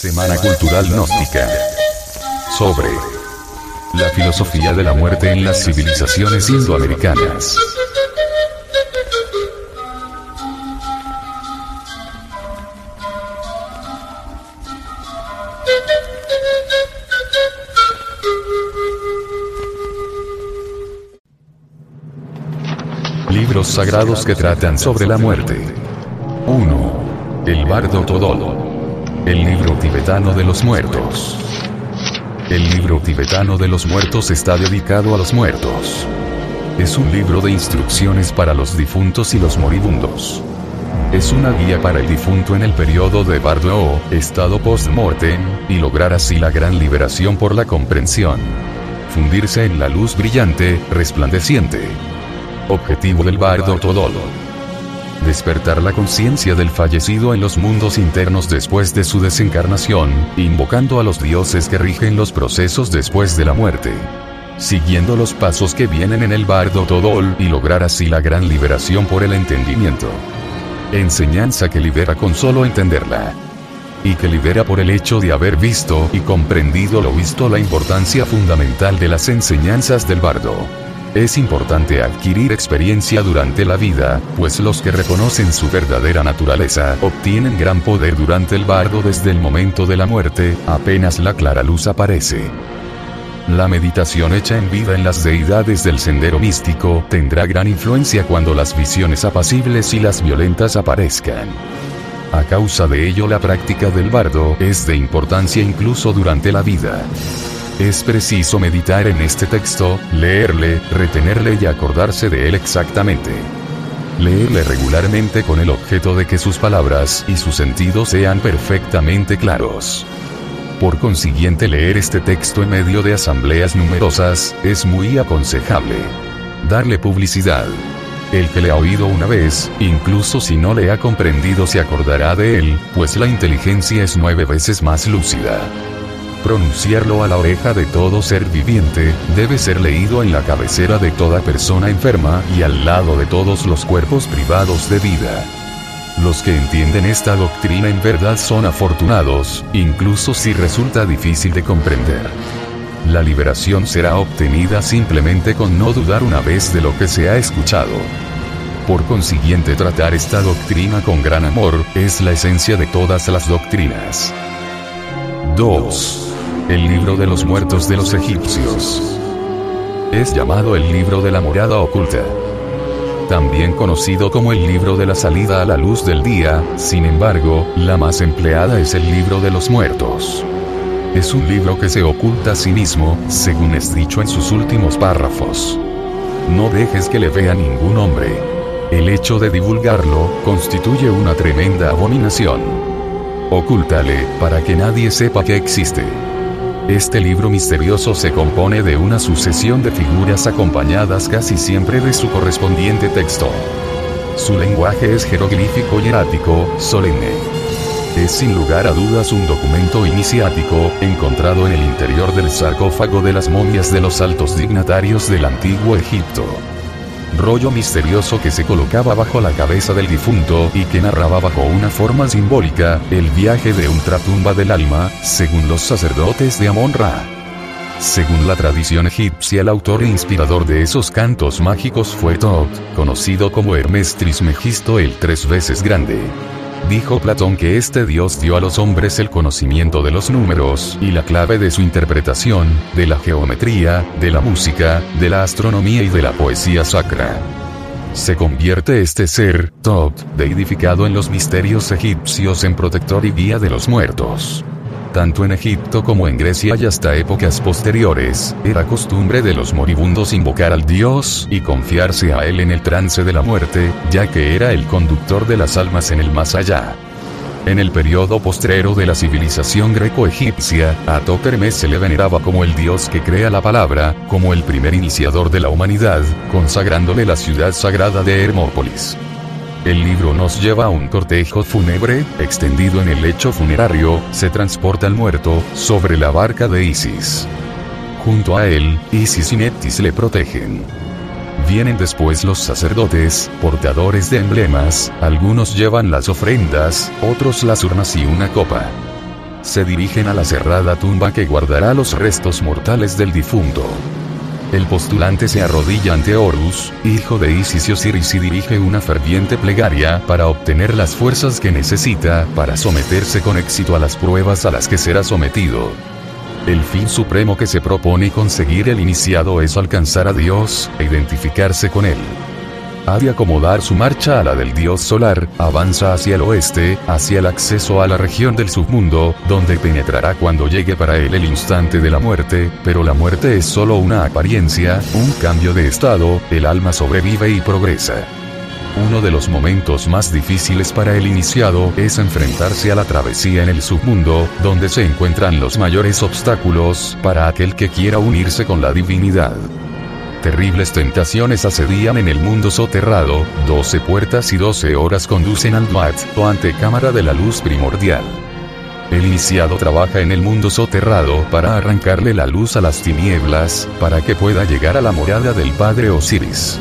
Semana Cultural Gnóstica. Sobre la filosofía de la muerte en las civilizaciones indoamericanas. Libros sagrados que tratan sobre la muerte. 1. El Bardo Todolo. El libro tibetano de los muertos. El libro tibetano de los muertos está dedicado a los muertos. Es un libro de instrucciones para los difuntos y los moribundos. Es una guía para el difunto en el periodo de Bardo estado post-mortem, y lograr así la gran liberación por la comprensión. Fundirse en la luz brillante, resplandeciente. Objetivo del Bardo Todolo despertar la conciencia del fallecido en los mundos internos después de su desencarnación, invocando a los dioses que rigen los procesos después de la muerte. Siguiendo los pasos que vienen en el bardo Todol y lograr así la gran liberación por el entendimiento. Enseñanza que libera con solo entenderla. Y que libera por el hecho de haber visto y comprendido lo visto la importancia fundamental de las enseñanzas del bardo. Es importante adquirir experiencia durante la vida, pues los que reconocen su verdadera naturaleza obtienen gran poder durante el bardo desde el momento de la muerte, apenas la clara luz aparece. La meditación hecha en vida en las deidades del sendero místico tendrá gran influencia cuando las visiones apacibles y las violentas aparezcan. A causa de ello la práctica del bardo es de importancia incluso durante la vida. Es preciso meditar en este texto, leerle, retenerle y acordarse de él exactamente. Leerle regularmente con el objeto de que sus palabras y su sentido sean perfectamente claros. Por consiguiente, leer este texto en medio de asambleas numerosas es muy aconsejable. Darle publicidad. El que le ha oído una vez, incluso si no le ha comprendido, se acordará de él, pues la inteligencia es nueve veces más lúcida pronunciarlo a la oreja de todo ser viviente, debe ser leído en la cabecera de toda persona enferma y al lado de todos los cuerpos privados de vida. Los que entienden esta doctrina en verdad son afortunados, incluso si resulta difícil de comprender. La liberación será obtenida simplemente con no dudar una vez de lo que se ha escuchado. Por consiguiente tratar esta doctrina con gran amor, es la esencia de todas las doctrinas. 2 el libro de los muertos de los egipcios. Es llamado el libro de la morada oculta. También conocido como el libro de la salida a la luz del día, sin embargo, la más empleada es el libro de los muertos. Es un libro que se oculta a sí mismo, según es dicho en sus últimos párrafos. No dejes que le vea ningún hombre. El hecho de divulgarlo constituye una tremenda abominación. Ocúltale, para que nadie sepa que existe. Este libro misterioso se compone de una sucesión de figuras acompañadas casi siempre de su correspondiente texto. Su lenguaje es jeroglífico y erático, solemne. Es sin lugar a dudas un documento iniciático, encontrado en el interior del sarcófago de las momias de los altos dignatarios del antiguo Egipto rollo misterioso que se colocaba bajo la cabeza del difunto y que narraba bajo una forma simbólica el viaje de ultratumba del alma, según los sacerdotes de Amon-Ra. Según la tradición egipcia, el autor e inspirador de esos cantos mágicos fue Thoth, conocido como Hermes Trismegisto el tres veces grande. Dijo Platón que este dios dio a los hombres el conocimiento de los números y la clave de su interpretación, de la geometría, de la música, de la astronomía y de la poesía sacra. Se convierte este ser, Thoth, deidificado en los misterios egipcios en protector y guía de los muertos tanto en Egipto como en Grecia y hasta épocas posteriores, era costumbre de los moribundos invocar al dios y confiarse a él en el trance de la muerte, ya que era el conductor de las almas en el más allá. En el periodo postrero de la civilización greco-egipcia, a Topermes se le veneraba como el dios que crea la palabra, como el primer iniciador de la humanidad, consagrándole la ciudad sagrada de Hermópolis. El libro nos lleva a un cortejo fúnebre, extendido en el lecho funerario, se transporta al muerto, sobre la barca de Isis. Junto a él, Isis y Netis le protegen. Vienen después los sacerdotes, portadores de emblemas, algunos llevan las ofrendas, otros las urnas y una copa. se dirigen a la cerrada tumba que guardará los restos mortales del difunto. El postulante se arrodilla ante Horus, hijo de Isis y Osiris y dirige una ferviente plegaria para obtener las fuerzas que necesita para someterse con éxito a las pruebas a las que será sometido. El fin supremo que se propone conseguir el iniciado es alcanzar a Dios e identificarse con Él ha de acomodar su marcha a la del dios solar, avanza hacia el oeste, hacia el acceso a la región del submundo, donde penetrará cuando llegue para él el instante de la muerte, pero la muerte es solo una apariencia, un cambio de estado, el alma sobrevive y progresa. Uno de los momentos más difíciles para el iniciado es enfrentarse a la travesía en el submundo, donde se encuentran los mayores obstáculos para aquel que quiera unirse con la divinidad. Terribles tentaciones asedían en el mundo soterrado, 12 puertas y 12 horas conducen al Mat, o antecámara de la luz primordial. El iniciado trabaja en el mundo soterrado para arrancarle la luz a las tinieblas, para que pueda llegar a la morada del Padre Osiris.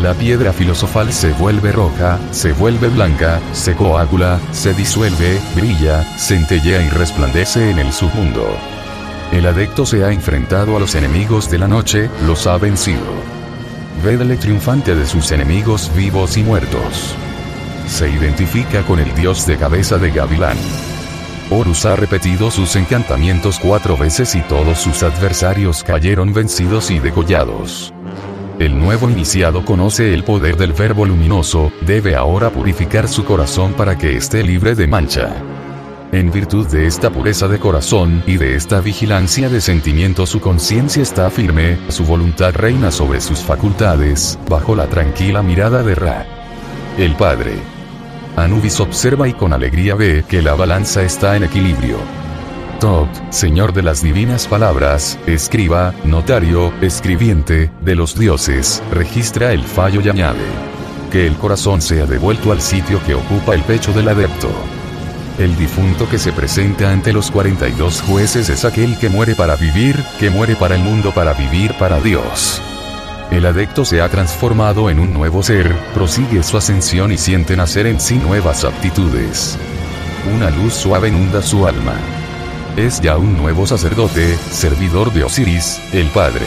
La piedra filosofal se vuelve roja, se vuelve blanca, se coagula, se disuelve, brilla, centellea y resplandece en el submundo. El adecto se ha enfrentado a los enemigos de la noche, los ha vencido. Védale triunfante de sus enemigos vivos y muertos. Se identifica con el dios de cabeza de gavilán. Horus ha repetido sus encantamientos cuatro veces y todos sus adversarios cayeron vencidos y degollados. El nuevo iniciado conoce el poder del verbo luminoso, debe ahora purificar su corazón para que esté libre de mancha. En virtud de esta pureza de corazón y de esta vigilancia de sentimiento su conciencia está firme, su voluntad reina sobre sus facultades, bajo la tranquila mirada de Ra. El Padre. Anubis observa y con alegría ve que la balanza está en equilibrio. Tob, Señor de las divinas palabras, escriba, notario, escribiente, de los dioses, registra el fallo y añade. Que el corazón sea devuelto al sitio que ocupa el pecho del adepto. El difunto que se presenta ante los 42 jueces es aquel que muere para vivir, que muere para el mundo para vivir para Dios. El adecto se ha transformado en un nuevo ser, prosigue su ascensión y siente nacer en sí nuevas aptitudes. Una luz suave inunda su alma. Es ya un nuevo sacerdote, servidor de Osiris, el Padre.